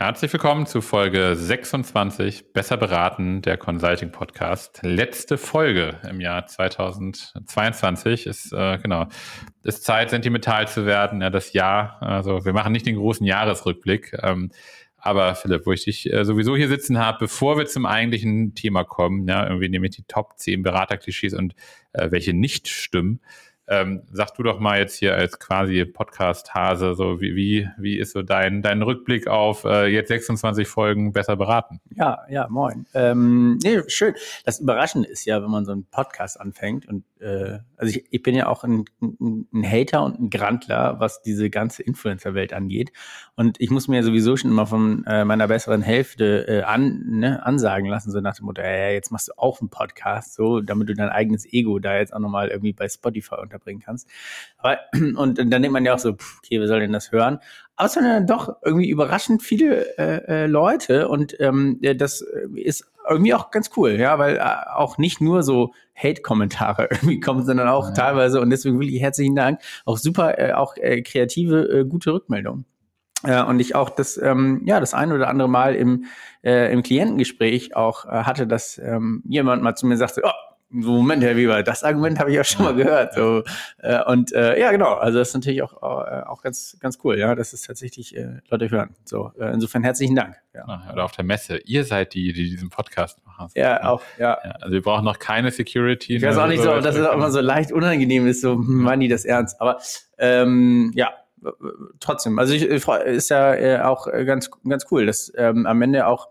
Herzlich willkommen zu Folge 26 Besser beraten, der Consulting Podcast. Letzte Folge im Jahr 2022 ist äh, genau ist Zeit, sentimental zu werden. Ja, das Jahr, also wir machen nicht den großen Jahresrückblick. Ähm, aber Philipp, wo ich dich äh, sowieso hier sitzen habe, bevor wir zum eigentlichen Thema kommen, ja, irgendwie nämlich die Top 10 Beraterklischees und äh, welche nicht stimmen, ähm, sag du doch mal jetzt hier als quasi Podcast-Hase, so wie, wie, wie ist so dein, dein Rückblick auf äh, jetzt 26 Folgen besser beraten? Ja, ja, moin. Ähm, nee, schön. Das Überraschende ist ja, wenn man so einen Podcast anfängt und äh, also ich, ich bin ja auch ein, ein, ein Hater und ein Grantler, was diese ganze Influencer-Welt angeht. Und ich muss mir sowieso schon immer von äh, meiner besseren Hälfte äh, an, ne, ansagen lassen, so nach dem Motto, äh, jetzt machst du auch einen Podcast, so, damit du dein eigenes Ego da jetzt auch nochmal irgendwie bei Spotify unterbringen kannst. Aber, und, und dann denkt man ja auch so, pff, okay, wer soll denn das hören? Aber es sind dann doch irgendwie überraschend viele äh, äh, Leute und ähm, das ist irgendwie auch ganz cool, ja, weil äh, auch nicht nur so Hate-Kommentare irgendwie kommen, sondern auch ja. teilweise, und deswegen wirklich herzlichen Dank, auch super, äh, auch äh, kreative, äh, gute Rückmeldungen. Äh, und ich auch das, ähm, ja, das ein oder andere Mal im, äh, im Klientengespräch auch äh, hatte, dass ähm, jemand mal zu mir sagte, oh, Moment, Herr Weber, das Argument habe ich auch schon mal gehört. So, äh, und äh, ja, genau, also das ist natürlich auch, äh, auch ganz, ganz cool, ja, dass es tatsächlich äh, Leute hören. So, äh, insofern herzlichen Dank. Ja. Oder auf der Messe. Ihr seid die, die diesen Podcast machen. Ja, auch, ja. ja. Also wir brauchen noch keine Security. Ich weiß auch nicht so, so dass es auch immer so leicht unangenehm ist, so, hm, meinen die das ernst. Aber ähm, ja, trotzdem, also ich, ist ja äh, auch ganz, ganz cool, dass ähm, am Ende auch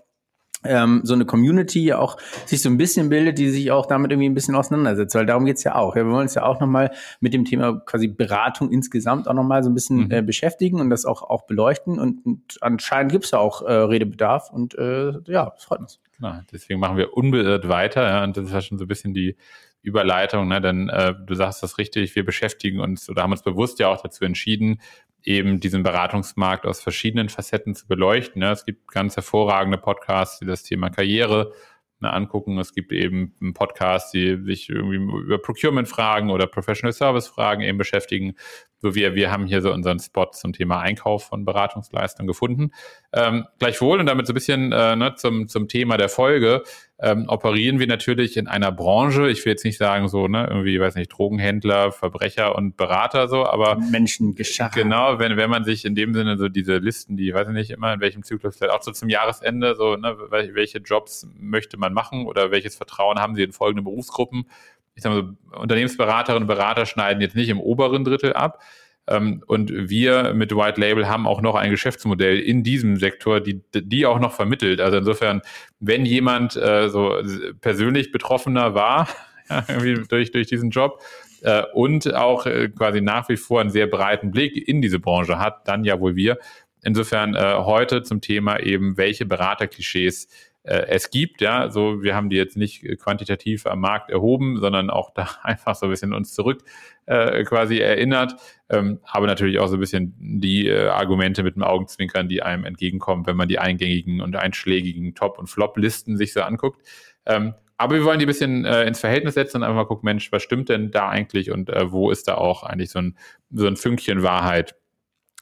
ähm, so eine Community auch sich so ein bisschen bildet, die sich auch damit irgendwie ein bisschen auseinandersetzt, weil darum geht's ja auch. Ja, wir wollen uns ja auch nochmal mit dem Thema quasi Beratung insgesamt auch nochmal so ein bisschen mhm. äh, beschäftigen und das auch, auch beleuchten und, und anscheinend gibt's ja auch äh, Redebedarf und äh, ja, das freut uns. Genau, deswegen machen wir unbeirrt weiter ja, und das ist ja schon so ein bisschen die Überleitung, ne? denn äh, du sagst das richtig, wir beschäftigen uns oder haben uns bewusst ja auch dazu entschieden, eben diesen Beratungsmarkt aus verschiedenen Facetten zu beleuchten. Ne? Es gibt ganz hervorragende Podcasts, die das Thema Karriere ne, angucken. Es gibt eben Podcasts, die sich irgendwie über Procurement-Fragen oder Professional Service-Fragen eben beschäftigen. So wir, wir haben hier so unseren Spot zum Thema Einkauf von Beratungsleistungen gefunden. Ähm, gleichwohl und damit so ein bisschen äh, ne, zum, zum Thema der Folge ähm, operieren wir natürlich in einer Branche, ich will jetzt nicht sagen so, ne, irgendwie, weiß nicht, Drogenhändler, Verbrecher und Berater so, aber Menschen geschaffen. Genau, wenn, wenn man sich in dem Sinne so diese Listen, die, weiß ich nicht immer, in welchem Zyklus, auch so zum Jahresende, so, ne, welche Jobs möchte man machen oder welches Vertrauen haben sie in folgende Berufsgruppen? Ich sag mal Unternehmensberaterinnen und Berater schneiden jetzt nicht im oberen Drittel ab, ähm, und wir mit White Label haben auch noch ein Geschäftsmodell in diesem Sektor, die, die auch noch vermittelt. Also insofern, wenn jemand äh, so persönlich Betroffener war, ja, durch, durch diesen Job, äh, und auch äh, quasi nach wie vor einen sehr breiten Blick in diese Branche hat, dann ja wohl wir. Insofern äh, heute zum Thema eben, welche Beraterklischees es gibt. Ja, so wir haben die jetzt nicht quantitativ am Markt erhoben, sondern auch da einfach so ein bisschen uns zurück äh, quasi erinnert, ähm, aber natürlich auch so ein bisschen die äh, Argumente mit dem Augenzwinkern, die einem entgegenkommen, wenn man die eingängigen und einschlägigen Top- und Flop-Listen sich so anguckt. Ähm, aber wir wollen die ein bisschen äh, ins Verhältnis setzen und einfach mal gucken, Mensch, was stimmt denn da eigentlich und äh, wo ist da auch eigentlich so ein, so ein Fünkchen Wahrheit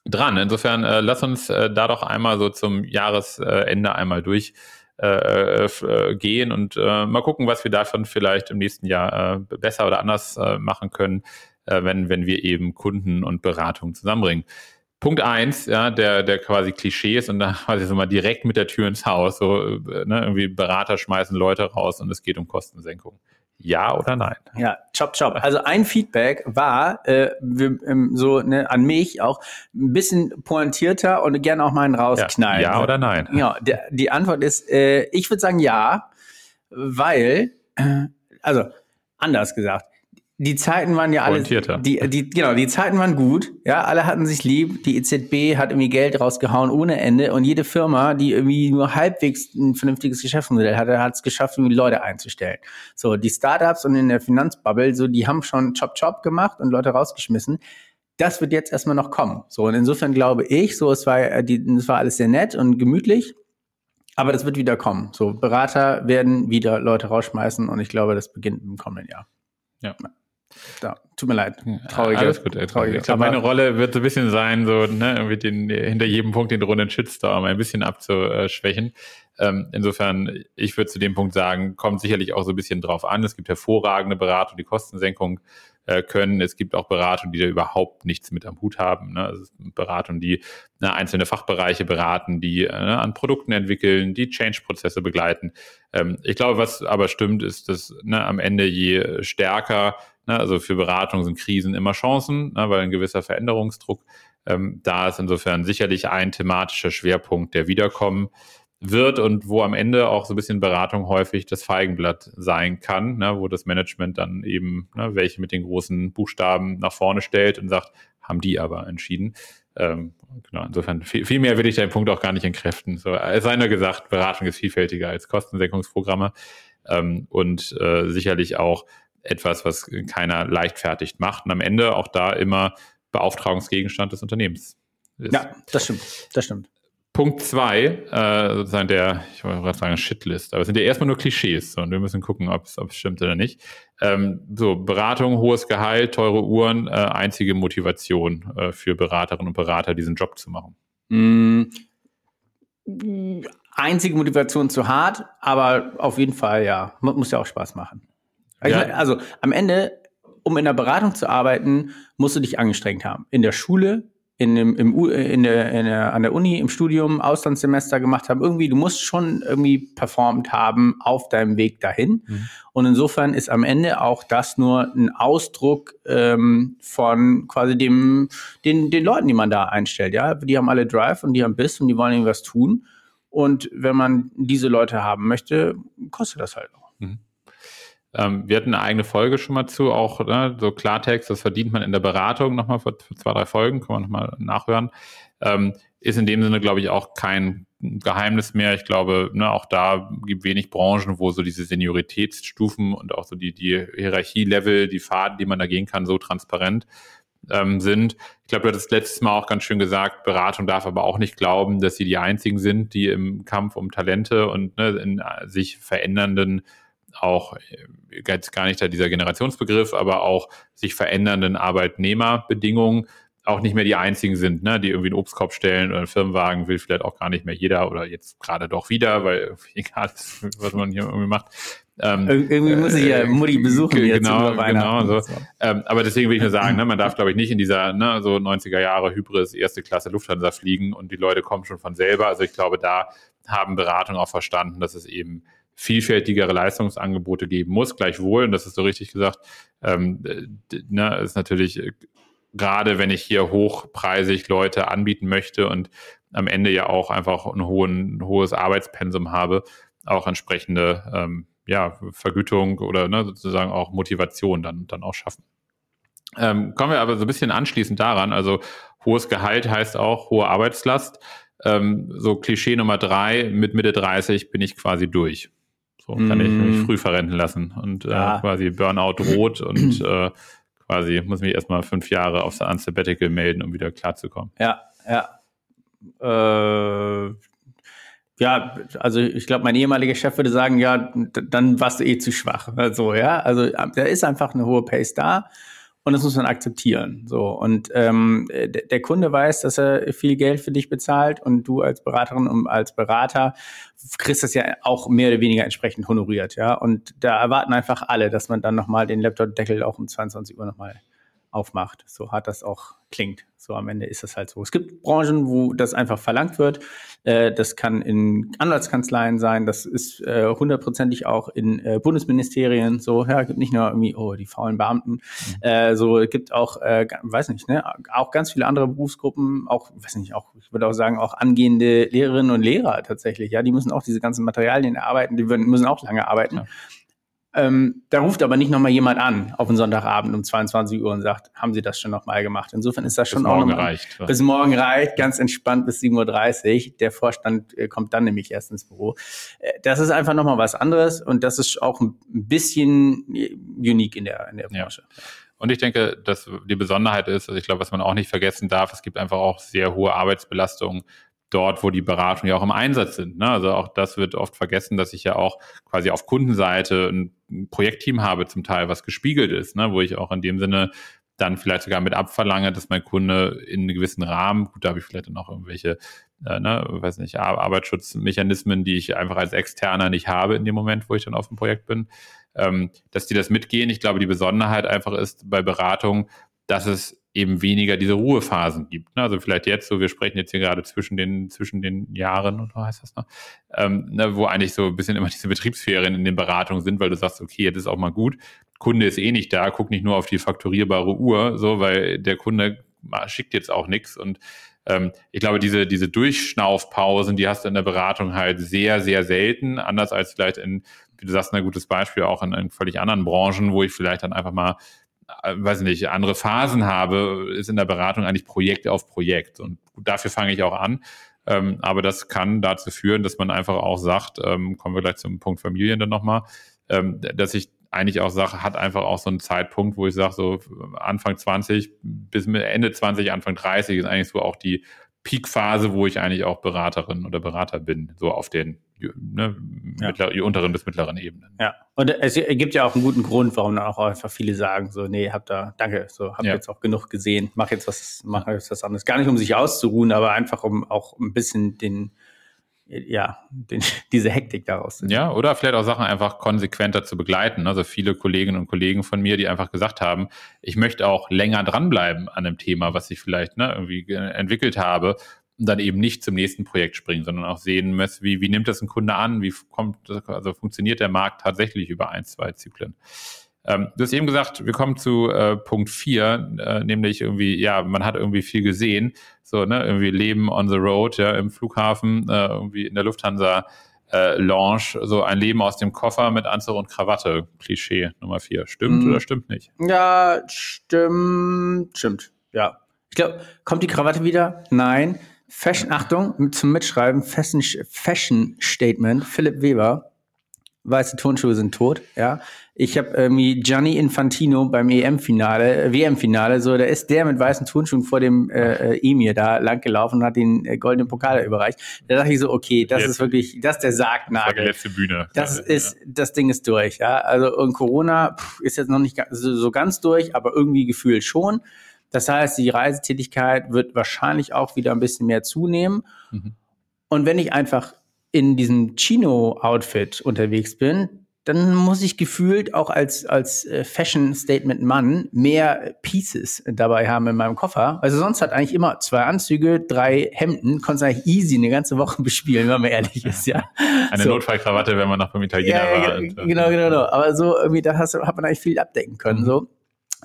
dran? Insofern äh, lass uns äh, da doch einmal so zum Jahresende einmal durch äh, äh, gehen und äh, mal gucken, was wir davon vielleicht im nächsten Jahr äh, besser oder anders äh, machen können, äh, wenn, wenn wir eben Kunden und Beratung zusammenbringen. Punkt eins, ja, der, der quasi Klischees und da quasi so mal direkt mit der Tür ins Haus, so, äh, ne, irgendwie Berater schmeißen Leute raus und es geht um Kostensenkung. Ja oder nein? Ja, chop, chop. Also ein Feedback war äh, ähm, so ne, an mich auch ein bisschen pointierter und gerne auch mal einen rausknallen. Ja, ja oder nein? Ja, der, die Antwort ist, äh, ich würde sagen ja, weil, äh, also anders gesagt, die Zeiten waren ja alle, die, die, genau, die Zeiten waren gut, ja, alle hatten sich lieb, die EZB hat irgendwie Geld rausgehauen ohne Ende und jede Firma, die irgendwie nur halbwegs ein vernünftiges Geschäftsmodell hatte, hat es geschafft, irgendwie Leute einzustellen. So, die Startups und in der Finanzbubble, so, die haben schon Chop Chop gemacht und Leute rausgeschmissen. Das wird jetzt erstmal noch kommen. So, und insofern glaube ich, so, es war, äh, die, es war alles sehr nett und gemütlich. Aber das wird wieder kommen. So, Berater werden wieder Leute rausschmeißen und ich glaube, das beginnt im kommenden Jahr. Ja. Da, tut mir leid. Traurige. Alles gut, ey, traurig. Ich glaube, meine Rolle wird so ein bisschen sein, so ne, irgendwie den, hinter jedem Punkt den runden Shitstorm ein bisschen abzuschwächen. Ähm, insofern, ich würde zu dem Punkt sagen, kommt sicherlich auch so ein bisschen drauf an. Es gibt hervorragende Beratung, die Kostensenkung äh, können. Es gibt auch Beratungen, die da überhaupt nichts mit am Hut haben. Ne? Also Beratungen, die ne, einzelne Fachbereiche beraten, die äh, an Produkten entwickeln, die Change-Prozesse begleiten. Ähm, ich glaube, was aber stimmt, ist, dass ne, am Ende je stärker, ne, also für Beratung sind Krisen immer Chancen, ne, weil ein gewisser Veränderungsdruck ähm, da ist. Insofern sicherlich ein thematischer Schwerpunkt, der wiederkommen wird und wo am Ende auch so ein bisschen Beratung häufig das Feigenblatt sein kann, ne, wo das Management dann eben ne, welche mit den großen Buchstaben nach vorne stellt und sagt, haben die aber entschieden. Ähm, genau, insofern viel, viel mehr will ich den Punkt auch gar nicht entkräften. So, es sei nur gesagt, Beratung ist vielfältiger als Kostensenkungsprogramme ähm, und äh, sicherlich auch etwas, was keiner leichtfertig macht und am Ende auch da immer Beauftragungsgegenstand des Unternehmens ist. Ja, das stimmt. Das stimmt. Punkt zwei, äh, sozusagen der, ich wollte gerade sagen Shitlist, aber es sind ja erstmal nur Klischees und wir müssen gucken, ob es stimmt oder nicht. Ähm, so, Beratung, hohes Gehalt, teure Uhren, äh, einzige Motivation äh, für Beraterinnen und Berater, diesen Job zu machen. Mm, einzige Motivation zu hart, aber auf jeden Fall ja, muss ja auch Spaß machen. Ja. Also am Ende, um in der Beratung zu arbeiten, musst du dich angestrengt haben. In der Schule, in dem, im, in der, in der, an der Uni, im Studium, Auslandssemester gemacht haben. Irgendwie, du musst schon irgendwie performt haben auf deinem Weg dahin. Mhm. Und insofern ist am Ende auch das nur ein Ausdruck ähm, von quasi dem, den, den Leuten, die man da einstellt. Ja, die haben alle Drive und die haben Biss und die wollen irgendwas tun. Und wenn man diese Leute haben möchte, kostet das halt auch. Mhm. Ähm, wir hatten eine eigene Folge schon mal zu, auch ne, so Klartext, das verdient man in der Beratung nochmal für, für zwei, drei Folgen, kann man nochmal nachhören. Ähm, ist in dem Sinne, glaube ich, auch kein Geheimnis mehr. Ich glaube, ne, auch da gibt wenig Branchen, wo so diese Senioritätsstufen und auch so die, die Hierarchielevel, die Faden, die man da gehen kann, so transparent ähm, sind. Ich glaube, du hattest letztes Mal auch ganz schön gesagt, Beratung darf aber auch nicht glauben, dass sie die einzigen sind, die im Kampf um Talente und ne, in sich verändernden auch jetzt gar nicht da dieser Generationsbegriff, aber auch sich verändernden Arbeitnehmerbedingungen auch nicht mehr die einzigen sind, ne, die irgendwie einen Obstkorb stellen oder einen Firmenwagen will vielleicht auch gar nicht mehr jeder oder jetzt gerade doch wieder, weil egal was man hier irgendwie macht. Ähm, irgendwie muss ich ja äh, Mutti besuchen. Äh, genau, genau. So. Ähm, aber deswegen will ich nur sagen, ne, man darf, glaube ich, nicht in dieser ne, so 90er Jahre Hybris erste Klasse Lufthansa fliegen und die Leute kommen schon von selber. Also ich glaube, da haben Beratungen auch verstanden, dass es eben vielfältigere Leistungsangebote geben muss. Gleichwohl, und das ist so richtig gesagt, ähm, ne, ist natürlich äh, gerade, wenn ich hier hochpreisig Leute anbieten möchte und am Ende ja auch einfach ein, hohen, ein hohes Arbeitspensum habe, auch entsprechende ähm, ja, Vergütung oder ne, sozusagen auch Motivation dann, dann auch schaffen. Ähm, kommen wir aber so ein bisschen anschließend daran, also hohes Gehalt heißt auch hohe Arbeitslast. Ähm, so Klischee Nummer drei, mit Mitte 30 bin ich quasi durch. So kann mm. ich mich mhm. früh verrenten lassen und äh, ja. äh, quasi Burnout rot und äh, quasi muss mich erstmal fünf Jahre aufs Sabbatical melden, um wieder klarzukommen. Ja, ja. Äh, ja, also ich glaube, mein ehemaliger Chef würde sagen, ja, dann warst du eh zu schwach. Also, ja, also da ist einfach eine hohe Pace da und das muss man akzeptieren. So und ähm, der Kunde weiß, dass er viel Geld für dich bezahlt und du als Beraterin und als Berater kriegst das ja auch mehr oder weniger entsprechend honoriert, ja. Und da erwarten einfach alle, dass man dann nochmal den Laptop-Deckel auch um 22 Uhr nochmal aufmacht. So hart das auch klingt. So am Ende ist das halt so. Es gibt Branchen, wo das einfach verlangt wird. Äh, das kann in Anwaltskanzleien sein. Das ist äh, hundertprozentig auch in äh, Bundesministerien so. Ja, gibt nicht nur irgendwie, oh, die faulen Beamten. Mhm. Äh, so, es gibt auch, äh, weiß nicht, ne, auch ganz viele andere Berufsgruppen, auch, weiß nicht, auch, ich würde auch sagen, auch angehende Lehrerinnen und Lehrer tatsächlich. Ja, die müssen auch diese ganzen Materialien erarbeiten. Die müssen auch lange arbeiten. Ja. Ähm, da ruft aber nicht nochmal jemand an auf einen Sonntagabend um 22 Uhr und sagt, haben Sie das schon nochmal gemacht? Insofern ist das schon bis auch morgen noch reicht. Bis morgen reicht, ganz entspannt bis 7.30 Uhr. Der Vorstand äh, kommt dann nämlich erst ins Büro. Äh, das ist einfach nochmal was anderes und das ist auch ein bisschen unique in der, in der Branche. Ja. Und ich denke, dass die Besonderheit ist, also ich glaube, was man auch nicht vergessen darf, es gibt einfach auch sehr hohe Arbeitsbelastungen dort, wo die Beratungen ja auch im Einsatz sind. Ne? Also auch das wird oft vergessen, dass ich ja auch quasi auf Kundenseite ein Projektteam habe, zum Teil, was gespiegelt ist, ne? wo ich auch in dem Sinne dann vielleicht sogar mit abverlange, dass mein Kunde in einem gewissen Rahmen, gut, da habe ich vielleicht dann auch irgendwelche, äh, ne, weiß nicht, Arbeitsschutzmechanismen, die ich einfach als Externer nicht habe in dem Moment, wo ich dann auf dem Projekt bin, ähm, dass die das mitgehen. Ich glaube, die Besonderheit einfach ist bei Beratung, dass es eben weniger diese Ruhephasen gibt. Ne? Also vielleicht jetzt so, wir sprechen jetzt hier gerade zwischen den, zwischen den Jahren, oder heißt das noch, ähm, ne, wo eigentlich so ein bisschen immer diese Betriebsferien in den Beratungen sind, weil du sagst, okay, jetzt ist auch mal gut. Kunde ist eh nicht da, guck nicht nur auf die fakturierbare Uhr, so, weil der Kunde schickt jetzt auch nichts und ähm, ich glaube, diese, diese Durchschnaufpausen, die hast du in der Beratung halt sehr, sehr selten, anders als vielleicht in, wie du sagst, ein gutes Beispiel auch in, in völlig anderen Branchen, wo ich vielleicht dann einfach mal weiß nicht, andere Phasen habe, ist in der Beratung eigentlich Projekt auf Projekt. Und dafür fange ich auch an. Ähm, aber das kann dazu führen, dass man einfach auch sagt, ähm, kommen wir gleich zum Punkt Familien dann nochmal, ähm, dass ich eigentlich auch sage, hat einfach auch so einen Zeitpunkt, wo ich sage, so Anfang 20 bis Ende 20, Anfang 30 ist eigentlich so auch die Peakphase, wo ich eigentlich auch Beraterin oder Berater bin, so auf den ne, ja. mittler, unteren bis mittleren Ebenen. Ja, und es gibt ja auch einen guten Grund, warum dann auch einfach viele sagen, so, nee, hab da, danke, so, hab ja. jetzt auch genug gesehen, mach jetzt was, mach jetzt was anderes. Gar nicht, um sich auszuruhen, aber einfach, um auch ein bisschen den, ja, den, diese Hektik daraus. Ja, oder vielleicht auch Sachen einfach konsequenter zu begleiten. Also viele Kolleginnen und Kollegen von mir, die einfach gesagt haben, ich möchte auch länger dranbleiben an einem Thema, was ich vielleicht ne, irgendwie entwickelt habe dann eben nicht zum nächsten Projekt springen, sondern auch sehen muss, wie, wie nimmt das ein Kunde an, wie kommt, also funktioniert der Markt tatsächlich über ein, zwei Zyklen. Ähm, du hast eben gesagt, wir kommen zu äh, Punkt 4, äh, nämlich irgendwie, ja, man hat irgendwie viel gesehen, so, ne, irgendwie Leben on the road, ja, im Flughafen, äh, irgendwie in der Lufthansa äh, Lounge, so ein Leben aus dem Koffer mit Anzug und Krawatte, Klischee Nummer 4. Stimmt mhm. oder stimmt nicht? Ja, stimmt, stimmt, ja. Ich glaube, kommt die Krawatte wieder? Nein. Fashion, Achtung, zum Mitschreiben, Fashion, Fashion Statement, Philipp Weber, weiße Turnschuhe sind tot, ja. Ich habe irgendwie Gianni Infantino beim EM-Finale, äh, WM-Finale, so, da ist der mit weißen Turnschuhen vor dem äh, äh Emir da langgelaufen und hat den äh, goldenen Pokal überreicht. Da dachte ich so, okay, das Jetzt. ist wirklich, das ist der Sargnagel. Das war die letzte Bühne. Das ja, ist, ja. das Ding ist durch, ja. Also und Corona pff, ist jetzt noch nicht so, so ganz durch, aber irgendwie gefühlt schon. Das heißt, die Reisetätigkeit wird wahrscheinlich auch wieder ein bisschen mehr zunehmen. Mhm. Und wenn ich einfach in diesem Chino-Outfit unterwegs bin, dann muss ich gefühlt auch als, als äh, Fashion-Statement-Mann mehr Pieces dabei haben in meinem Koffer. Also sonst hat eigentlich immer zwei Anzüge, drei Hemden, konntest eigentlich easy eine ganze Woche bespielen, wenn man ehrlich ist, ja. Eine so. Notfallkrawatte, wenn man noch beim Italiener ja, war. Genau, genau, genau. Aber so irgendwie, da hast, hat man eigentlich viel abdecken können, mhm. so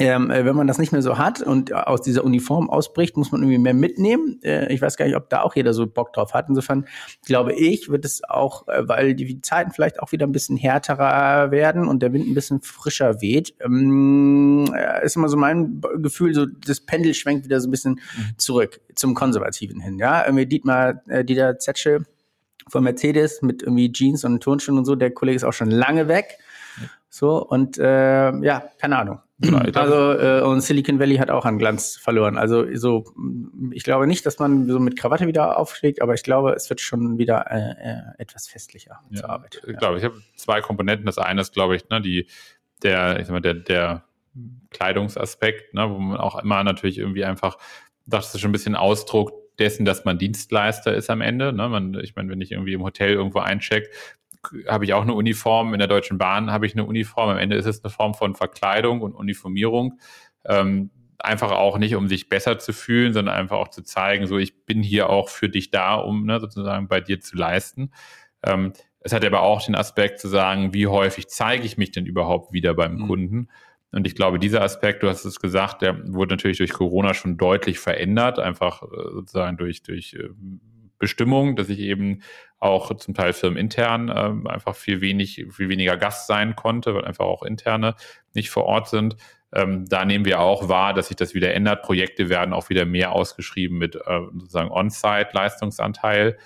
ähm, äh, wenn man das nicht mehr so hat und aus dieser Uniform ausbricht, muss man irgendwie mehr mitnehmen. Äh, ich weiß gar nicht, ob da auch jeder so Bock drauf hat. Insofern glaube ich, wird es auch, äh, weil die Zeiten vielleicht auch wieder ein bisschen härterer werden und der Wind ein bisschen frischer weht, ähm, äh, ist immer so mein Gefühl, so das Pendel schwenkt wieder so ein bisschen mhm. zurück zum Konservativen hin. Ja, irgendwie Dietmar, äh, Dieter Zetsche von Mercedes mit irgendwie Jeans und Turnschuhen und so, der Kollege ist auch schon lange weg. So, und äh, ja, keine Ahnung. Also äh, und Silicon Valley hat auch an Glanz verloren. Also so, ich glaube nicht, dass man so mit Krawatte wieder aufschlägt, aber ich glaube, es wird schon wieder äh, äh, etwas festlicher ja, zur Arbeit. Ich glaube, ich habe zwei Komponenten. Das eine ist, glaube ich, ne, die der, ich sag mal, der, der Kleidungsaspekt, ne, wo man auch immer natürlich irgendwie einfach, das ist schon ein bisschen Ausdruck dessen, dass man Dienstleister ist am Ende. Ne? Man, ich meine, wenn ich irgendwie im Hotel irgendwo eincheck, habe ich auch eine Uniform, in der Deutschen Bahn habe ich eine Uniform. Am Ende ist es eine Form von Verkleidung und Uniformierung. Ähm, einfach auch nicht, um sich besser zu fühlen, sondern einfach auch zu zeigen, so ich bin hier auch für dich da, um ne, sozusagen bei dir zu leisten. Ähm, es hat aber auch den Aspekt zu sagen, wie häufig zeige ich mich denn überhaupt wieder beim mhm. Kunden? Und ich glaube, dieser Aspekt, du hast es gesagt, der wurde natürlich durch Corona schon deutlich verändert, einfach äh, sozusagen durch, durch äh, Bestimmung, dass ich eben auch zum Teil firmenintern ähm, einfach viel wenig, viel weniger Gast sein konnte, weil einfach auch interne nicht vor Ort sind. Ähm, da nehmen wir auch wahr, dass sich das wieder ändert. Projekte werden auch wieder mehr ausgeschrieben mit äh, sozusagen On-Site-Leistungsanteil.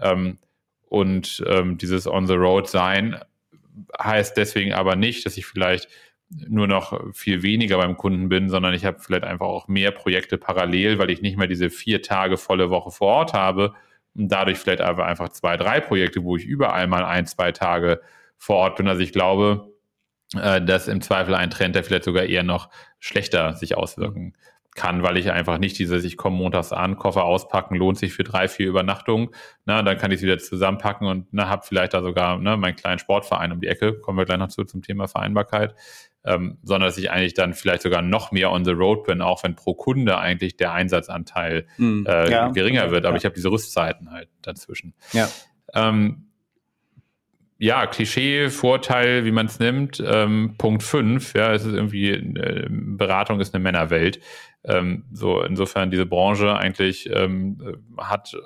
Ähm, und ähm, dieses On-the-Road-Sein heißt deswegen aber nicht, dass ich vielleicht nur noch viel weniger beim Kunden bin, sondern ich habe vielleicht einfach auch mehr Projekte parallel, weil ich nicht mehr diese vier Tage volle Woche vor Ort habe, und dadurch vielleicht einfach zwei, drei Projekte, wo ich überall mal ein, zwei Tage vor Ort bin. Also ich glaube, äh, dass im Zweifel ein Trend, der vielleicht sogar eher noch schlechter sich auswirken kann, weil ich einfach nicht dieses, ich komme montags an, Koffer auspacken, lohnt sich für drei, vier Übernachtungen, na, dann kann ich es wieder zusammenpacken und habe vielleicht da sogar ne, meinen kleinen Sportverein um die Ecke, kommen wir gleich noch zu zum Thema Vereinbarkeit, ähm, sondern dass ich eigentlich dann vielleicht sogar noch mehr on the road bin, auch wenn pro Kunde eigentlich der Einsatzanteil mm, äh, ja, geringer okay, wird, aber ja. ich habe diese Rüstzeiten halt dazwischen. Ja. Ähm, ja, Klischee, Vorteil, wie man es nimmt. Ähm, Punkt 5, ja, es ist irgendwie, äh, Beratung ist eine Männerwelt. Ähm, so, insofern diese Branche eigentlich ähm, hat,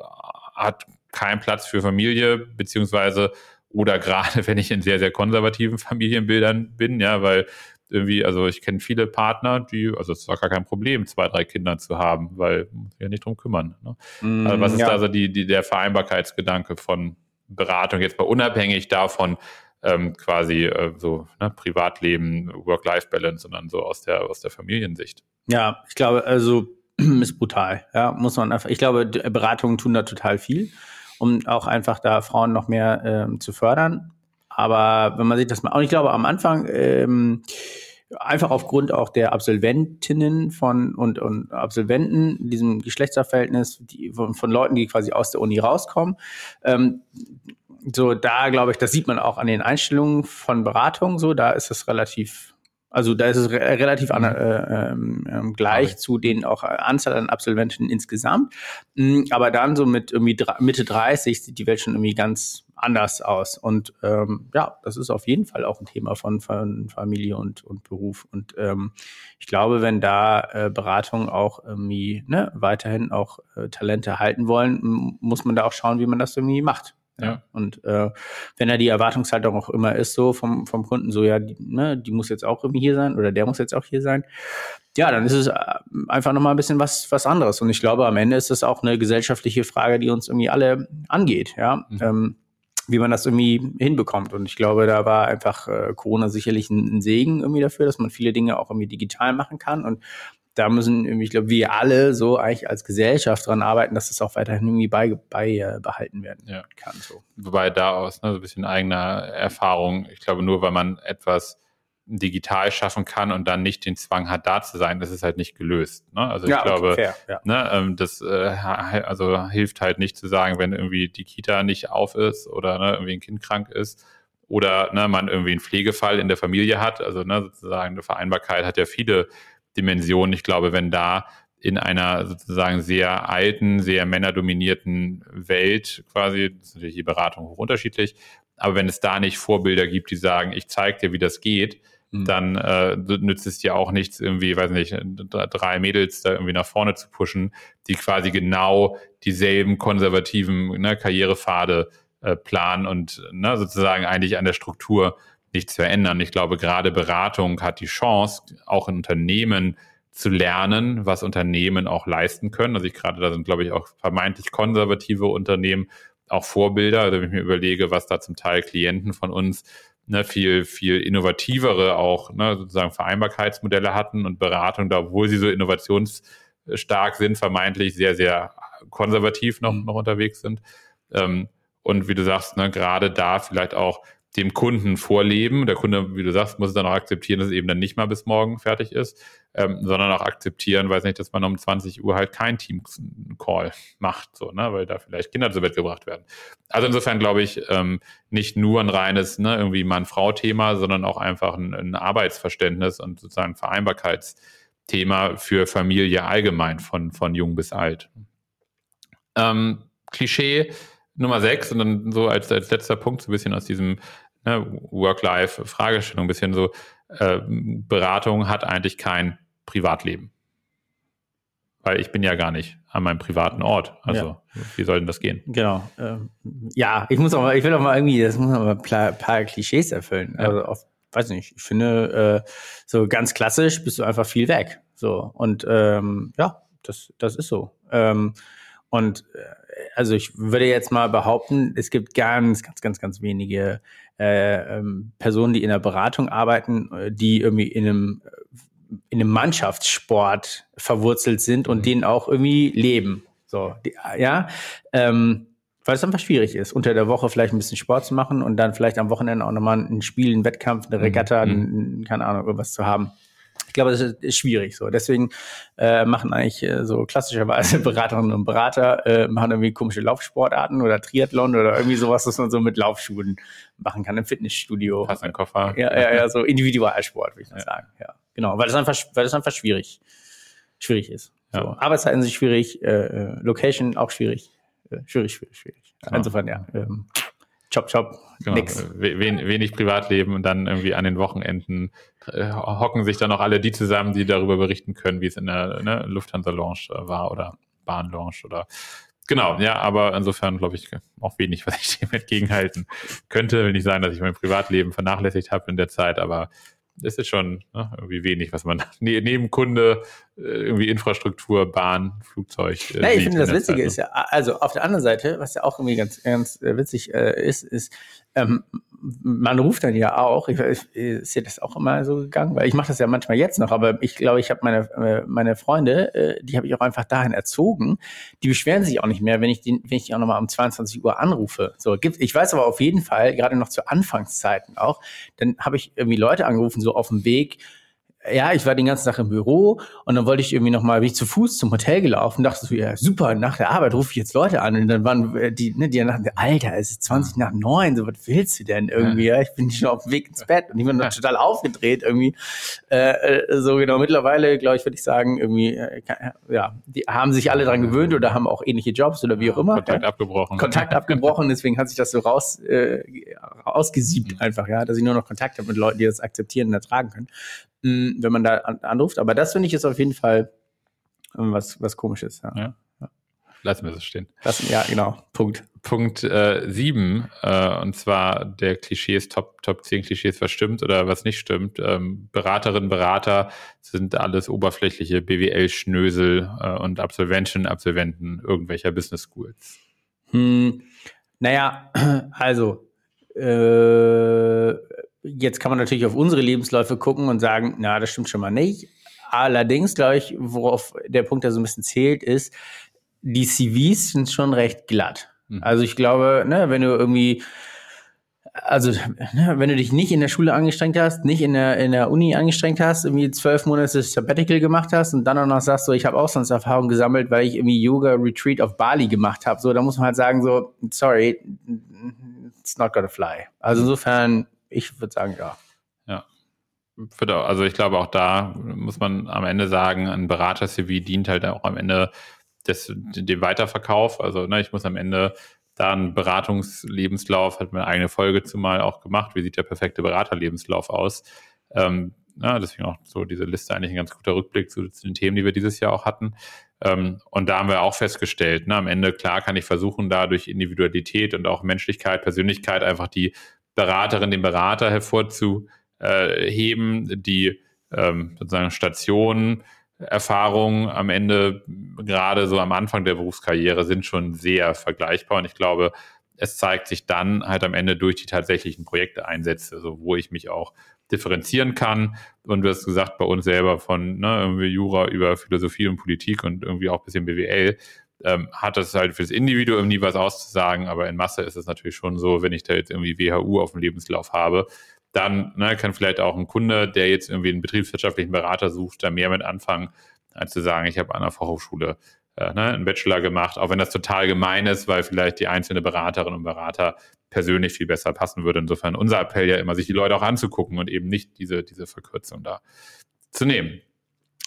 hat keinen Platz für Familie, beziehungsweise oder gerade wenn ich in sehr, sehr konservativen Familienbildern bin, ja, weil irgendwie, also ich kenne viele Partner, die, also es ist auch gar kein Problem, zwei, drei Kinder zu haben, weil muss ja nicht drum kümmern. Ne? Mm, also was ist ja. da so die, die, der Vereinbarkeitsgedanke von Beratung, jetzt mal unabhängig davon, ähm, quasi äh, so ne, Privatleben, Work-Life-Balance, sondern so aus der, aus der Familiensicht. Ja, ich glaube, also ist brutal. Ja, muss man einfach, ich glaube, Beratungen tun da total viel, um auch einfach da Frauen noch mehr ähm, zu fördern. Aber wenn man sich das mal, und ich glaube, am Anfang, ähm, einfach aufgrund auch der Absolventinnen von und, und Absolventen, diesem Geschlechterverhältnis, die, von, von Leuten, die quasi aus der Uni rauskommen. Ähm, so, da glaube ich, das sieht man auch an den Einstellungen von Beratungen so, da ist es relativ also da ist es re relativ an, äh, äh, gleich zu den auch Anzahl an Absolventen insgesamt. Mm, aber dann so mit irgendwie Mitte 30 sieht die Welt schon irgendwie ganz anders aus. Und ähm, ja, das ist auf jeden Fall auch ein Thema von, von Familie und, und Beruf. Und ähm, ich glaube, wenn da äh, Beratungen auch irgendwie ne, weiterhin auch äh, Talente halten wollen, muss man da auch schauen, wie man das irgendwie macht. Ja. Und äh, wenn da die Erwartungshaltung auch immer ist, so vom, vom Kunden, so ja, die, ne, die muss jetzt auch irgendwie hier sein oder der muss jetzt auch hier sein, ja, dann ist es äh, einfach nochmal ein bisschen was, was anderes. Und ich glaube, am Ende ist es auch eine gesellschaftliche Frage, die uns irgendwie alle angeht, ja. Mhm. Ähm, wie man das irgendwie hinbekommt. Und ich glaube, da war einfach äh, Corona sicherlich ein, ein Segen irgendwie dafür, dass man viele Dinge auch irgendwie digital machen kann. Und da müssen ich glaube, wir alle so eigentlich als Gesellschaft dran arbeiten, dass das auch weiterhin irgendwie bei, bei äh, behalten werden ja. kann. So. Wobei da aus ne, so ein bisschen eigener Erfahrung, ich glaube, nur weil man etwas digital schaffen kann und dann nicht den Zwang hat, da zu sein, das ist halt nicht gelöst. Ne? Also ich ja, glaube, fair, ja. ne, ähm, das äh, also hilft halt nicht zu sagen, wenn irgendwie die Kita nicht auf ist oder ne, irgendwie ein Kind krank ist oder ne, man irgendwie einen Pflegefall in der Familie hat. Also ne, sozusagen eine Vereinbarkeit hat ja viele Dimensionen. Ich glaube, wenn da in einer sozusagen sehr alten, sehr männerdominierten Welt quasi, das ist natürlich die Beratung hoch unterschiedlich, aber wenn es da nicht Vorbilder gibt, die sagen, ich zeige dir, wie das geht, mhm. dann äh, nützt es dir auch nichts, irgendwie, weiß nicht, drei Mädels da irgendwie nach vorne zu pushen, die quasi genau dieselben konservativen ne, Karrierepfade äh, planen und ne, sozusagen eigentlich an der Struktur nichts verändern. Ich glaube, gerade Beratung hat die Chance, auch in Unternehmen zu lernen, was Unternehmen auch leisten können. Also ich gerade, da sind, glaube ich, auch vermeintlich konservative Unternehmen auch Vorbilder. Also wenn ich mir überlege, was da zum Teil Klienten von uns ne, viel, viel innovativere auch ne, sozusagen Vereinbarkeitsmodelle hatten und Beratung, da obwohl sie so innovationsstark sind, vermeintlich sehr, sehr konservativ noch, mhm. noch unterwegs sind. Ähm, und wie du sagst, ne, gerade da vielleicht auch dem Kunden vorleben. Der Kunde, wie du sagst, muss dann auch akzeptieren, dass es eben dann nicht mal bis morgen fertig ist, ähm, sondern auch akzeptieren, weiß nicht, dass man um 20 Uhr halt kein Team-Call macht, so, ne, weil da vielleicht Kinder zu Bett gebracht werden. Also insofern glaube ich, ähm, nicht nur ein reines, ne, irgendwie Mann-Frau-Thema, sondern auch einfach ein, ein Arbeitsverständnis und sozusagen Vereinbarkeitsthema für Familie allgemein von, von jung bis alt. Ähm, Klischee, Nummer sechs und dann so als, als letzter Punkt so ein bisschen aus diesem ne, Work-Life-Fragestellung, ein bisschen so, äh, Beratung hat eigentlich kein Privatleben. Weil ich bin ja gar nicht an meinem privaten Ort. Also ja. wie soll denn das gehen? Genau. Ähm, ja, ich muss auch mal, ich will auch mal irgendwie, das muss man mal ein paar Klischees erfüllen. Ja. Also auf, weiß nicht, ich finde, äh, so ganz klassisch bist du einfach viel weg. So. Und ähm, ja, das, das ist so. Ähm, und äh, also ich würde jetzt mal behaupten, es gibt ganz, ganz, ganz, ganz wenige äh, ähm, Personen, die in der Beratung arbeiten, äh, die irgendwie in einem, in einem Mannschaftssport verwurzelt sind und mhm. den auch irgendwie leben. So, die, ja. Ähm, Weil es einfach schwierig ist, unter der Woche vielleicht ein bisschen Sport zu machen und dann vielleicht am Wochenende auch nochmal ein Spiel, einen Wettkampf, eine Regatta, mhm. ein, keine Ahnung, irgendwas zu haben. Ich glaube, das ist, schwierig so. Deswegen äh, machen eigentlich äh, so klassischerweise Beraterinnen und Berater äh, machen irgendwie komische Laufsportarten oder Triathlon oder irgendwie sowas, was man so mit Laufschuhen machen kann im Fitnessstudio. Passt ein Koffer. Ja, ja, ja, so Individualsport, würde ich mal ja. sagen. Ja, genau, weil das einfach, weil das einfach schwierig, schwierig ist. Ja. So, Arbeitszeiten sind schwierig, äh, äh Location auch schwierig, äh, schwierig, schwierig, schwierig. Genau. Insofern ja. Ähm, Chop, chop, genau. nix. Wen, wenig Privatleben und dann irgendwie an den Wochenenden äh, hocken sich dann auch alle die zusammen, die darüber berichten können, wie es in der ne, Lufthansa-Lounge äh, war oder Bahn-Lounge oder Genau, ja, aber insofern glaube ich auch wenig, was ich dem entgegenhalten könnte. Will nicht sagen, dass ich mein Privatleben vernachlässigt habe in der Zeit, aber das ist schon ne, irgendwie wenig, was man ne, neben Kunde, äh, irgendwie Infrastruktur, Bahn, Flugzeug. Äh, ja, ich finde, das Witzige Zeit. ist ja, also auf der anderen Seite, was ja auch irgendwie ganz, ganz äh, witzig äh, ist, ist, ähm, man ruft dann ja auch, ich, ich, ist dir das auch immer so gegangen, weil ich mache das ja manchmal jetzt noch, aber ich glaube, ich habe meine, äh, meine Freunde, äh, die habe ich auch einfach dahin erzogen, die beschweren sich auch nicht mehr, wenn ich die, wenn ich die auch nochmal um 22 Uhr anrufe. So, gibt, ich weiß aber auf jeden Fall, gerade noch zu Anfangszeiten auch, dann habe ich irgendwie Leute angerufen, so auf dem Weg, ja, ich war den ganzen Tag im Büro und dann wollte ich irgendwie nochmal, bin ich zu Fuß zum Hotel gelaufen, dachte so, ja, super, nach der Arbeit rufe ich jetzt Leute an und dann waren äh, die, ne, die dachten, Alter, es ist 20 nach neun, so, was willst du denn irgendwie? Ja. Ich bin schon auf dem Weg ins Bett und ich bin ja. total aufgedreht irgendwie. Äh, äh, so genau, mittlerweile, glaube ich, würde ich sagen, irgendwie, äh, ja, die haben sich alle dran gewöhnt oder haben auch ähnliche Jobs oder wie auch immer. Kontakt ja. abgebrochen. Kontakt abgebrochen, deswegen hat sich das so raus, äh, ausgesiebt mhm. einfach, ja, dass ich nur noch Kontakt habe mit Leuten, die das akzeptieren und ertragen können wenn man da anruft. Aber das finde ich ist auf jeden Fall ähm, was, was komisches. Ja. ja. Lassen wir es stehen. Lassen, ja, genau. Punkt. Punkt äh, 7, äh, und zwar der Klischees, Top, Top 10 Klischees, was stimmt oder was nicht stimmt. Ähm, Beraterinnen, Berater sind alles oberflächliche BWL-Schnösel äh, und Absolventinnen, Absolventen irgendwelcher Business Schools. Hm, naja, also äh, Jetzt kann man natürlich auf unsere Lebensläufe gucken und sagen, na, das stimmt schon mal nicht. Allerdings, glaube ich, worauf der Punkt, der so ein bisschen zählt, ist, die CVs sind schon recht glatt. Mhm. Also ich glaube, ne, wenn du irgendwie, also ne, wenn du dich nicht in der Schule angestrengt hast, nicht in der, in der Uni angestrengt hast, irgendwie zwölf Monate Sabbatical gemacht hast und dann auch noch sagst, so ich habe auch sonst Erfahrung gesammelt, weil ich irgendwie Yoga Retreat auf Bali gemacht habe, so da muss man halt sagen, so sorry, it's not gonna fly. Also insofern ich würde sagen, ja. Ja. Also ich glaube, auch da muss man am Ende sagen, ein Berater-CV dient halt auch am Ende des, dem Weiterverkauf. Also ne, ich muss am Ende da einen Beratungslebenslauf, hat meine eigene Folge zumal auch gemacht. Wie sieht der perfekte Beraterlebenslauf aus? Ähm, ja, deswegen auch so diese Liste eigentlich ein ganz guter Rückblick zu, zu den Themen, die wir dieses Jahr auch hatten. Ähm, und da haben wir auch festgestellt, ne, am Ende, klar kann ich versuchen, da durch Individualität und auch Menschlichkeit, Persönlichkeit einfach die Beraterin, den Berater hervorzuheben, die ähm, sozusagen Stationen, Erfahrungen am Ende, gerade so am Anfang der Berufskarriere, sind schon sehr vergleichbar. Und ich glaube, es zeigt sich dann halt am Ende durch die tatsächlichen Projekteinsätze, also wo ich mich auch differenzieren kann. Und du hast gesagt, bei uns selber von ne, irgendwie Jura über Philosophie und Politik und irgendwie auch ein bisschen BWL, ähm, hat das halt fürs Individuum nie was auszusagen, aber in Masse ist es natürlich schon so, wenn ich da jetzt irgendwie WHU auf dem Lebenslauf habe, dann ne, kann vielleicht auch ein Kunde, der jetzt irgendwie einen betriebswirtschaftlichen Berater sucht, da mehr mit anfangen, als zu sagen, ich habe an der Fachhochschule äh, ne, einen Bachelor gemacht, auch wenn das total gemein ist, weil vielleicht die einzelne Beraterin und Berater persönlich viel besser passen würde. Insofern unser Appell ja immer, sich die Leute auch anzugucken und eben nicht diese, diese Verkürzung da zu nehmen.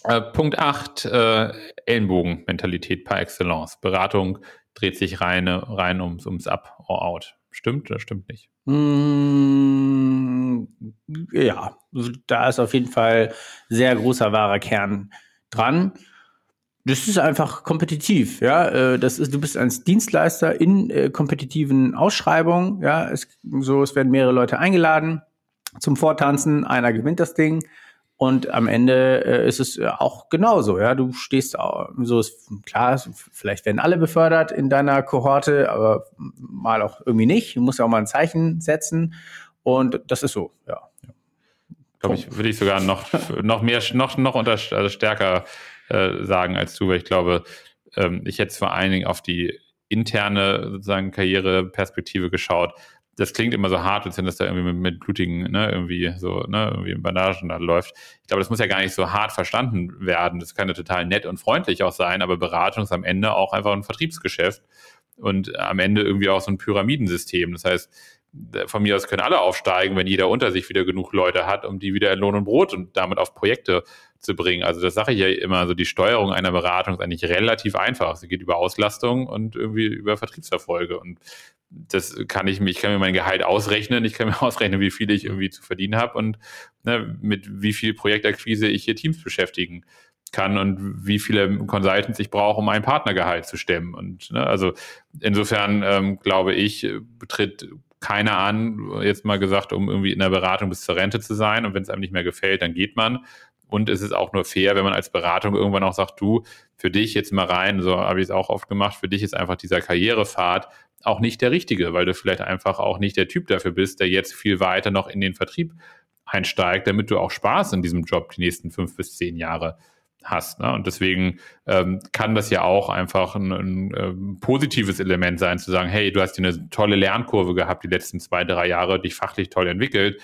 Äh, Punkt 8, äh, Ellenbogen-Mentalität par excellence. Beratung dreht sich rein, rein ums, ums Up or Out. Stimmt oder stimmt nicht? Mm, ja, da ist auf jeden Fall sehr großer wahrer Kern dran. Das ist einfach kompetitiv, ja. Äh, das ist, du bist als Dienstleister in äh, kompetitiven Ausschreibungen, ja. Es, so, es werden mehrere Leute eingeladen zum Vortanzen. Einer gewinnt das Ding. Und am Ende äh, ist es auch genauso, ja. Du stehst auch, so ist klar, vielleicht werden alle befördert in deiner Kohorte, aber mal auch irgendwie nicht. Du musst ja auch mal ein Zeichen setzen. Und das ist so, ja. Glaube ich, würde ich sogar noch, noch mehr, noch, noch unter, also stärker äh, sagen als du, weil ich glaube, ähm, ich hätte vor allen Dingen auf die interne sozusagen Karriereperspektive geschaut. Das klingt immer so hart, als wenn das da irgendwie mit, mit blutigen, ne, irgendwie so, ne, irgendwie in Bandagen da läuft. Ich glaube, das muss ja gar nicht so hart verstanden werden. Das kann ja total nett und freundlich auch sein, aber Beratung ist am Ende auch einfach ein Vertriebsgeschäft und am Ende irgendwie auch so ein Pyramidensystem. Das heißt, von mir aus können alle aufsteigen, wenn jeder unter sich wieder genug Leute hat, um die wieder in Lohn und Brot und damit auf Projekte zu bringen. Also das sage ich ja immer, so die Steuerung einer Beratung ist eigentlich relativ einfach. Sie geht über Auslastung und irgendwie über Vertriebserfolge. Und das kann ich mir, ich kann mir mein Gehalt ausrechnen, ich kann mir ausrechnen, wie viel ich irgendwie zu verdienen habe und ne, mit wie viel Projektakquise ich hier Teams beschäftigen kann und wie viele Consultants ich brauche, um ein Partnergehalt zu stemmen. Und ne, also insofern ähm, glaube ich, betritt keiner an, jetzt mal gesagt, um irgendwie in der Beratung bis zur Rente zu sein. Und wenn es einem nicht mehr gefällt, dann geht man. Und es ist auch nur fair, wenn man als Beratung irgendwann auch sagt, du, für dich jetzt mal rein, so habe ich es auch oft gemacht, für dich ist einfach dieser Karrierepfad auch nicht der richtige, weil du vielleicht einfach auch nicht der Typ dafür bist, der jetzt viel weiter noch in den Vertrieb einsteigt, damit du auch Spaß in diesem Job die nächsten fünf bis zehn Jahre hast. Ne? Und deswegen ähm, kann das ja auch einfach ein, ein, ein, ähm, positives Element sein, zu sagen, hey, du hast hier eine tolle Lernkurve gehabt die letzten zwei, drei Jahre, dich fachlich toll entwickelt.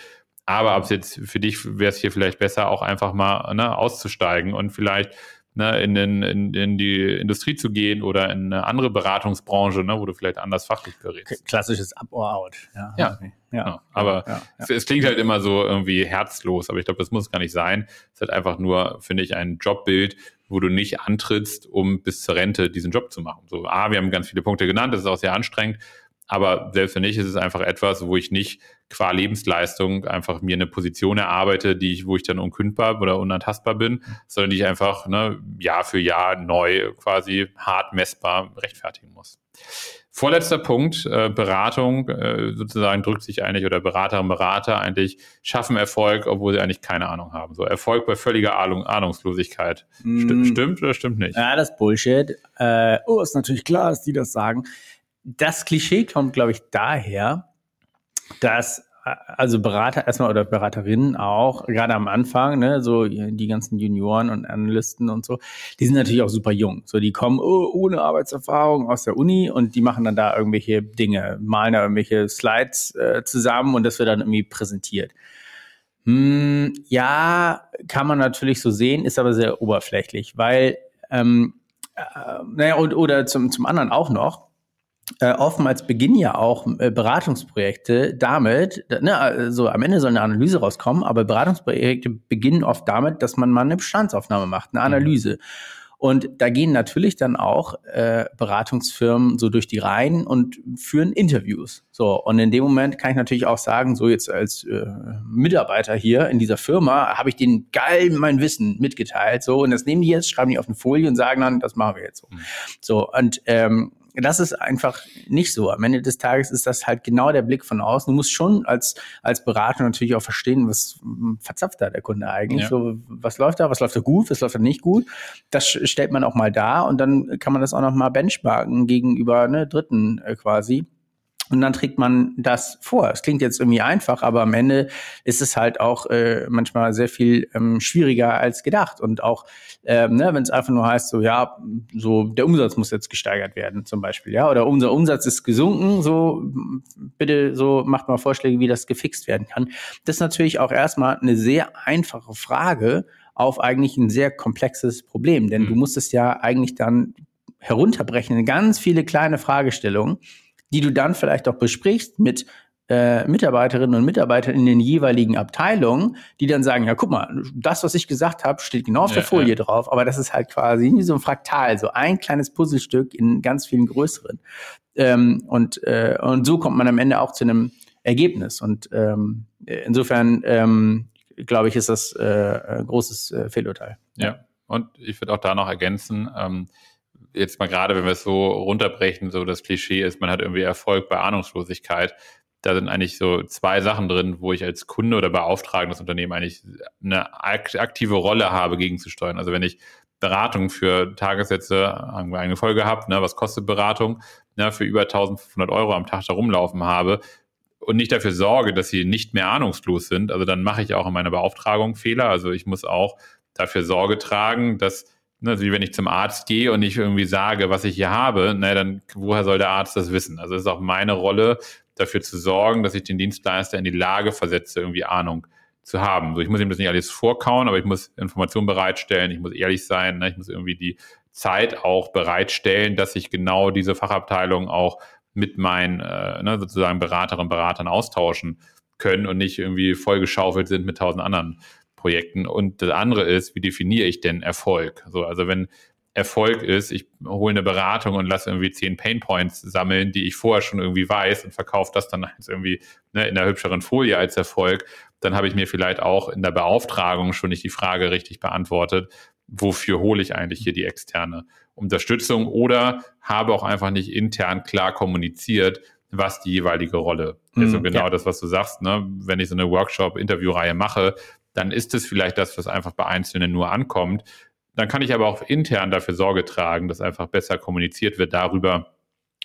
Aber ob es jetzt für dich wäre es hier vielleicht besser, auch einfach mal ne, auszusteigen und vielleicht ne, in, den, in, in die Industrie zu gehen oder in eine andere Beratungsbranche, ne, wo du vielleicht anders fachlich berätst. Klassisches Up or Out. Ja, ja. Okay. ja. Genau. Aber ja, ja. Es, klingt halt immer so irgendwie herzlos, aber ich glaube, das muss gar nicht sein. Es ist halt einfach nur, finde ich, ein Jobbild, wo du nicht antrittst, um bis zur Rente diesen Job zu machen. So, ah, wir haben ganz viele Punkte genannt, das ist auch sehr anstrengend, aber selbst wenn nicht, ist es einfach etwas, wo ich nicht qua Lebensleistung einfach mir eine Position erarbeite, die ich, wo ich dann unkündbar oder unantastbar bin, sondern die ich einfach ne, Jahr für Jahr neu quasi hart messbar rechtfertigen muss. Vorletzter Punkt, äh, Beratung äh, sozusagen drückt sich eigentlich oder Beraterinnen und Berater eigentlich schaffen Erfolg, obwohl sie eigentlich keine Ahnung haben. So Erfolg bei völliger Ahnung, Ahnungslosigkeit. St mm. Stimmt oder stimmt nicht? Ja, das Bullshit. Äh, oh, ist natürlich klar, dass die das sagen das Klischee kommt, glaube ich, daher, dass also Berater erstmal oder Beraterinnen auch, gerade am Anfang, ne, so die ganzen Junioren und Analysten und so, die sind natürlich auch super jung. So, die kommen oh, ohne Arbeitserfahrung aus der Uni und die machen dann da irgendwelche Dinge, malen da irgendwelche Slides äh, zusammen und das wird dann irgendwie präsentiert. Hm, ja, kann man natürlich so sehen, ist aber sehr oberflächlich, weil, ähm, äh, naja, und, oder zum, zum anderen auch noch, äh, oftmals beginnen ja auch äh, Beratungsprojekte damit, ne, also am Ende soll eine Analyse rauskommen, aber Beratungsprojekte beginnen oft damit, dass man mal eine Bestandsaufnahme macht, eine mhm. Analyse. Und da gehen natürlich dann auch äh, Beratungsfirmen so durch die Reihen und führen Interviews. So, und in dem Moment kann ich natürlich auch sagen, so jetzt als äh, Mitarbeiter hier in dieser Firma habe ich denen geil mein Wissen mitgeteilt. So, und das nehmen die jetzt, schreiben die auf eine Folie und sagen dann, das machen wir jetzt so. Mhm. So, und ähm, das ist einfach nicht so. Am Ende des Tages ist das halt genau der Blick von außen. Du musst schon als, als Berater natürlich auch verstehen, was verzapft da der Kunde eigentlich. Ja. So, was läuft da, was läuft da gut, was läuft da nicht gut. Das stellt man auch mal da und dann kann man das auch noch mal benchmarken gegenüber ne, Dritten äh, quasi. Und dann trägt man das vor. Es klingt jetzt irgendwie einfach, aber am Ende ist es halt auch äh, manchmal sehr viel ähm, schwieriger als gedacht. Und auch, ähm, ne, wenn es einfach nur heißt, so ja, so der Umsatz muss jetzt gesteigert werden, zum Beispiel, ja, oder unser Umsatz ist gesunken, so bitte so macht mal Vorschläge, wie das gefixt werden kann. Das ist natürlich auch erstmal eine sehr einfache Frage auf eigentlich ein sehr komplexes Problem, denn mhm. du musst es ja eigentlich dann herunterbrechen in ganz viele kleine Fragestellungen die du dann vielleicht auch besprichst mit äh, Mitarbeiterinnen und Mitarbeitern in den jeweiligen Abteilungen, die dann sagen, ja, guck mal, das, was ich gesagt habe, steht genau auf ja, der Folie ja. drauf, aber das ist halt quasi wie so ein Fraktal, so ein kleines Puzzlestück in ganz vielen größeren. Ähm, und, äh, und so kommt man am Ende auch zu einem Ergebnis. Und ähm, insofern ähm, glaube ich, ist das äh, ein großes äh, Fehlurteil. Ja, und ich würde auch da noch ergänzen, ähm, jetzt mal gerade, wenn wir es so runterbrechen, so das Klischee ist, man hat irgendwie Erfolg bei Ahnungslosigkeit. Da sind eigentlich so zwei Sachen drin, wo ich als Kunde oder beauftragendes Unternehmen eigentlich eine aktive Rolle habe, gegenzusteuern. Also wenn ich Beratung für Tagessätze, haben wir eine Folge gehabt, ne, was kostet Beratung, ne, für über 1500 Euro am Tag da rumlaufen habe und nicht dafür sorge, dass sie nicht mehr ahnungslos sind, also dann mache ich auch in meiner Beauftragung Fehler. Also ich muss auch dafür Sorge tragen, dass also wie wenn ich zum Arzt gehe und ich irgendwie sage, was ich hier habe, na, dann woher soll der Arzt das wissen? Also es ist auch meine Rolle, dafür zu sorgen, dass ich den Dienstleister in die Lage versetze, irgendwie Ahnung zu haben. So, ich muss ihm das nicht alles vorkauen, aber ich muss Informationen bereitstellen, ich muss ehrlich sein, ne, ich muss irgendwie die Zeit auch bereitstellen, dass ich genau diese Fachabteilung auch mit meinen äh, ne, sozusagen Beraterinnen und Beratern austauschen können und nicht irgendwie vollgeschaufelt sind mit tausend anderen Projekten. Und das andere ist, wie definiere ich denn Erfolg? So, also wenn Erfolg ist, ich hole eine Beratung und lasse irgendwie zehn Painpoints sammeln, die ich vorher schon irgendwie weiß und verkaufe das dann jetzt irgendwie ne, in der hübscheren Folie als Erfolg, dann habe ich mir vielleicht auch in der Beauftragung schon nicht die Frage richtig beantwortet, wofür hole ich eigentlich hier die externe Unterstützung oder habe auch einfach nicht intern klar kommuniziert, was die jeweilige Rolle ist. Also genau ja. das, was du sagst, ne? wenn ich so eine Workshop-Interviewreihe mache, dann ist es vielleicht das, was einfach bei Einzelnen nur ankommt. Dann kann ich aber auch intern dafür Sorge tragen, dass einfach besser kommuniziert wird darüber,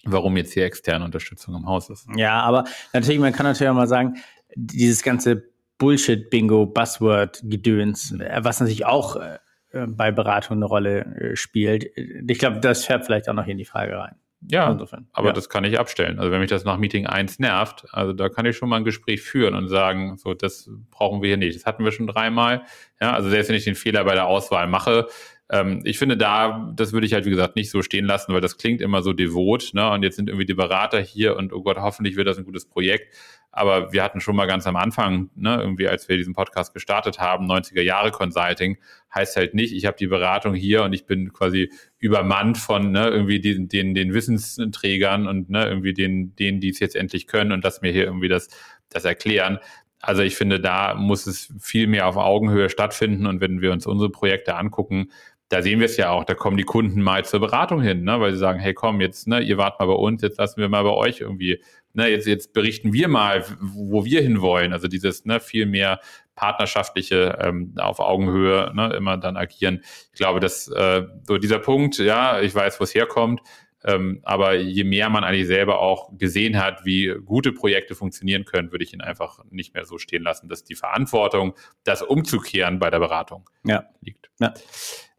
warum jetzt hier externe Unterstützung im Haus ist. Ja, aber natürlich, man kann natürlich auch mal sagen, dieses ganze Bullshit-Bingo, Buzzword-Gedöns, was natürlich auch äh, bei Beratung eine Rolle äh, spielt. Ich glaube, das fährt vielleicht auch noch hier in die Frage rein. Ja, Insofern. aber ja. das kann ich abstellen. Also wenn mich das nach Meeting 1 nervt, also da kann ich schon mal ein Gespräch führen und sagen, so, das brauchen wir hier nicht. Das hatten wir schon dreimal. Ja, also selbst wenn ich den Fehler bei der Auswahl mache, ähm, ich finde da, das würde ich halt wie gesagt nicht so stehen lassen, weil das klingt immer so devot, ne? Und jetzt sind irgendwie die Berater hier und oh Gott, hoffentlich wird das ein gutes Projekt. Aber wir hatten schon mal ganz am Anfang, ne, irgendwie als wir diesen Podcast gestartet haben, 90er Jahre Consulting, heißt halt nicht, ich habe die Beratung hier und ich bin quasi übermannt von ne, irgendwie den, den, den Wissensträgern und ne, irgendwie den, denen, die es jetzt endlich können und lass mir hier irgendwie das, das erklären. Also ich finde, da muss es viel mehr auf Augenhöhe stattfinden. Und wenn wir uns unsere Projekte angucken, da sehen wir es ja auch, da kommen die Kunden mal zur Beratung hin, ne, weil sie sagen, hey komm, jetzt, ne, ihr wart mal bei uns, jetzt lassen wir mal bei euch irgendwie, ne, jetzt, jetzt berichten wir mal, wo wir hinwollen. Also dieses ne, viel mehr partnerschaftliche ähm, auf Augenhöhe ne, immer dann agieren. Ich glaube, dass äh, so dieser Punkt, ja, ich weiß, wo es herkommt, ähm, aber je mehr man eigentlich selber auch gesehen hat, wie gute Projekte funktionieren können, würde ich ihn einfach nicht mehr so stehen lassen, dass die Verantwortung, das umzukehren bei der Beratung ja. liegt. Ja.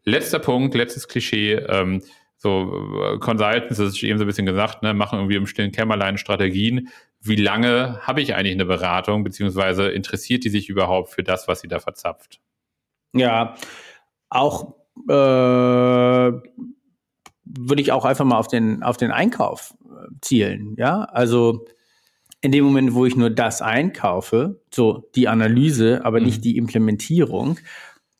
Letzter Punkt, letztes Klischee. Ähm, so äh, Consultants, das ist eben so ein bisschen gesagt, ne, machen irgendwie im stillen Kämmerlein Strategien. Wie lange habe ich eigentlich eine Beratung, beziehungsweise interessiert die sich überhaupt für das, was sie da verzapft? Ja, auch äh, würde ich auch einfach mal auf den, auf den Einkauf äh, zielen. Ja, also in dem Moment, wo ich nur das einkaufe, so die Analyse, aber mhm. nicht die Implementierung,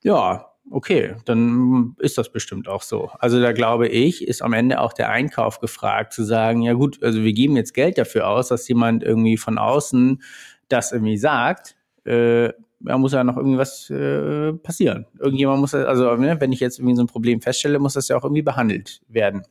ja, okay, dann ist das bestimmt auch so. Also da glaube ich, ist am Ende auch der Einkauf gefragt, zu sagen, ja gut, also wir geben jetzt Geld dafür aus, dass jemand irgendwie von außen das irgendwie sagt. Äh, da muss ja noch irgendwas äh, passieren. Irgendjemand muss, also ne, wenn ich jetzt irgendwie so ein Problem feststelle, muss das ja auch irgendwie behandelt werden.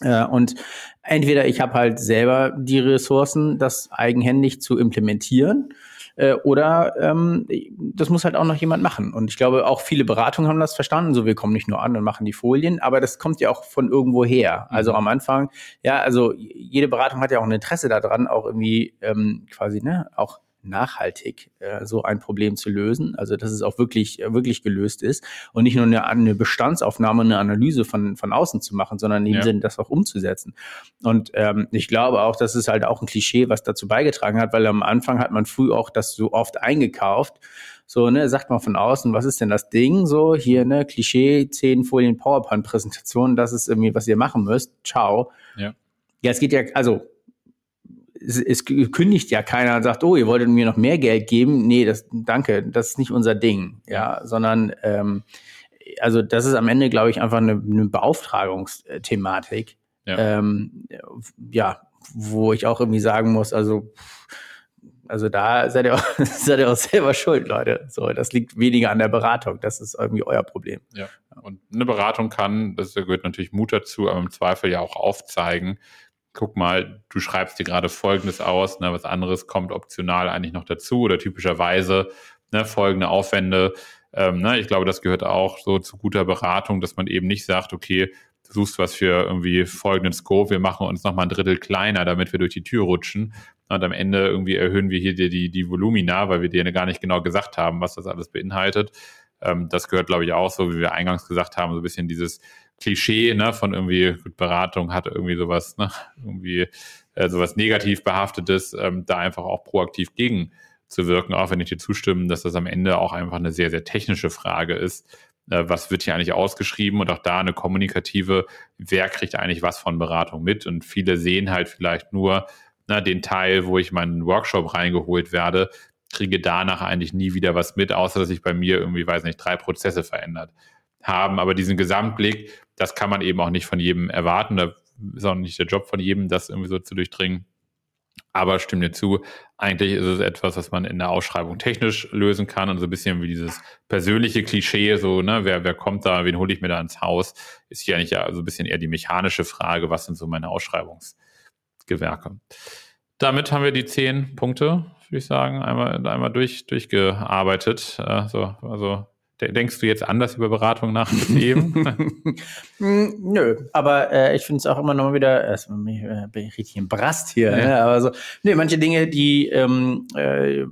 Äh, und entweder ich habe halt selber die Ressourcen, das eigenhändig zu implementieren, äh, oder ähm, das muss halt auch noch jemand machen. Und ich glaube, auch viele Beratungen haben das verstanden. So, wir kommen nicht nur an und machen die Folien, aber das kommt ja auch von irgendwo her. Also mhm. am Anfang, ja, also jede Beratung hat ja auch ein Interesse daran, auch irgendwie ähm, quasi, ne, auch nachhaltig äh, so ein Problem zu lösen. Also dass es auch wirklich, wirklich gelöst ist und nicht nur eine, eine Bestandsaufnahme, eine Analyse von, von außen zu machen, sondern in dem ja. Sinne das auch umzusetzen. Und ähm, ich glaube auch, das ist halt auch ein Klischee, was dazu beigetragen hat, weil am Anfang hat man früh auch das so oft eingekauft. So, ne, sagt man von außen, was ist denn das Ding? So, hier, ne, Klischee, zehn Folien PowerPoint-Präsentation, das ist irgendwie, was ihr machen müsst. Ciao. Ja. Ja, es geht ja, also es, es kündigt ja keiner und sagt, oh, ihr wolltet mir noch mehr Geld geben. Nee, das, danke, das ist nicht unser Ding, ja, sondern ähm, also das ist am Ende, glaube ich, einfach eine, eine Beauftragungsthematik. Ja. Ähm, ja, wo ich auch irgendwie sagen muss, also also da seid ihr, auch, seid ihr auch selber schuld, Leute. So, das liegt weniger an der Beratung. Das ist irgendwie euer Problem. Ja. Und eine Beratung kann, das gehört natürlich Mut dazu, aber im Zweifel ja auch aufzeigen, guck mal, du schreibst dir gerade Folgendes aus, ne, was anderes kommt optional eigentlich noch dazu oder typischerweise ne, folgende Aufwände. Ähm, ne, ich glaube, das gehört auch so zu guter Beratung, dass man eben nicht sagt, okay, du suchst was für irgendwie folgenden Scope, wir machen uns nochmal ein Drittel kleiner, damit wir durch die Tür rutschen. Und am Ende irgendwie erhöhen wir hier die, die, die Volumina, weil wir dir gar nicht genau gesagt haben, was das alles beinhaltet. Ähm, das gehört, glaube ich, auch so, wie wir eingangs gesagt haben, so ein bisschen dieses Klischee ne, von irgendwie gut, Beratung hat irgendwie sowas, ne, irgendwie äh, sowas negativ behaftetes, ähm, da einfach auch proaktiv gegen zu wirken, auch wenn ich dir zustimme, dass das am Ende auch einfach eine sehr, sehr technische Frage ist. Äh, was wird hier eigentlich ausgeschrieben und auch da eine kommunikative, wer kriegt eigentlich was von Beratung mit? Und viele sehen halt vielleicht nur na, den Teil, wo ich meinen Workshop reingeholt werde, kriege danach eigentlich nie wieder was mit, außer dass sich bei mir irgendwie, weiß nicht, drei Prozesse verändert haben. Aber diesen Gesamtblick, das kann man eben auch nicht von jedem erwarten. Da ist auch nicht der Job von jedem, das irgendwie so zu durchdringen. Aber stimme dir zu, eigentlich ist es etwas, was man in der Ausschreibung technisch lösen kann und so ein bisschen wie dieses persönliche Klischee, so, ne, wer, wer kommt da, wen hole ich mir da ins Haus, ist hier eigentlich ja so ein bisschen eher die mechanische Frage, was sind so meine Ausschreibungsgewerke. Damit haben wir die zehn Punkte, würde ich sagen, einmal, einmal durch, durchgearbeitet. Also, also Denkst du jetzt anders über Beratung nach eben? Hm, nö, aber äh, ich finde es auch immer noch mal wieder, erstmal äh, bin ich richtig im Brast hier, ja. ne? aber so, nee, manche Dinge, die, ähm, äh,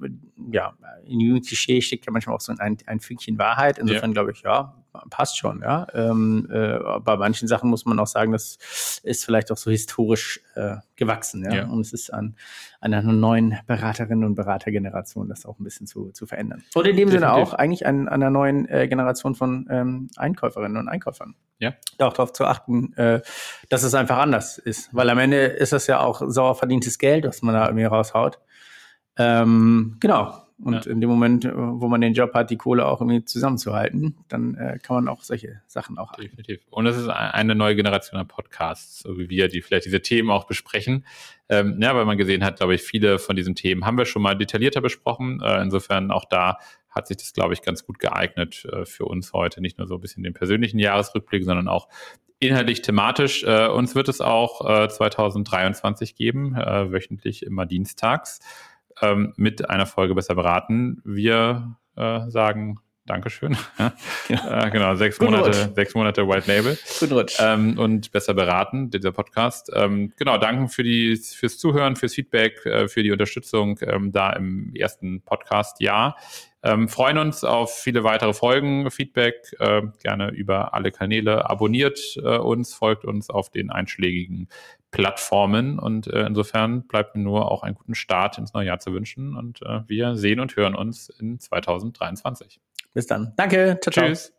ja, in jedem Klischee steckt ja manchmal auch so ein, ein Fünkchen Wahrheit. Insofern ja. glaube ich, ja, passt schon, ja. Ähm, äh, bei manchen Sachen muss man auch sagen, das ist vielleicht auch so historisch äh, gewachsen, ja? ja. Und es ist an, an einer neuen Beraterinnen und Beratergeneration, das auch ein bisschen zu, zu verändern. Und in dem Definitiv. Sinne auch eigentlich an, an einer neuen äh, Generation von ähm, Einkäuferinnen und Einkäufern. Ja. Auch darauf zu achten, äh, dass es einfach anders ist. Weil am Ende ist das ja auch sauer verdientes Geld, was man da irgendwie raushaut. Ähm, genau. Und ja. in dem Moment, äh, wo man den Job hat, die Kohle auch irgendwie zusammenzuhalten, dann äh, kann man auch solche Sachen auch haben. Definitiv. Und es ist eine neue Generation an Podcasts, so wie wir, die vielleicht diese Themen auch besprechen. Ähm, ja, weil man gesehen hat, glaube ich, viele von diesen Themen haben wir schon mal detaillierter besprochen. Äh, insofern auch da hat sich das, glaube ich, ganz gut geeignet äh, für uns heute. Nicht nur so ein bisschen den persönlichen Jahresrückblick, sondern auch inhaltlich thematisch. Äh, uns wird es auch äh, 2023 geben, äh, wöchentlich immer dienstags ähm, mit einer Folge besser beraten. Wir äh, sagen Dankeschön. ja. äh, genau, sechs Guten Monate, Rutsch. sechs Monate White Label. Guten Rutsch. Ähm, und besser beraten, dieser Podcast. Ähm, genau, danke für die, fürs Zuhören, fürs Feedback, äh, für die Unterstützung ähm, da im ersten Podcast-Jahr. Ähm, freuen uns auf viele weitere Folgen, Feedback, äh, gerne über alle Kanäle. Abonniert äh, uns, folgt uns auf den einschlägigen Plattformen und äh, insofern bleibt mir nur auch einen guten Start ins neue Jahr zu wünschen und äh, wir sehen und hören uns in 2023. Bis dann. Danke. Ciao, ciao. Tschüss.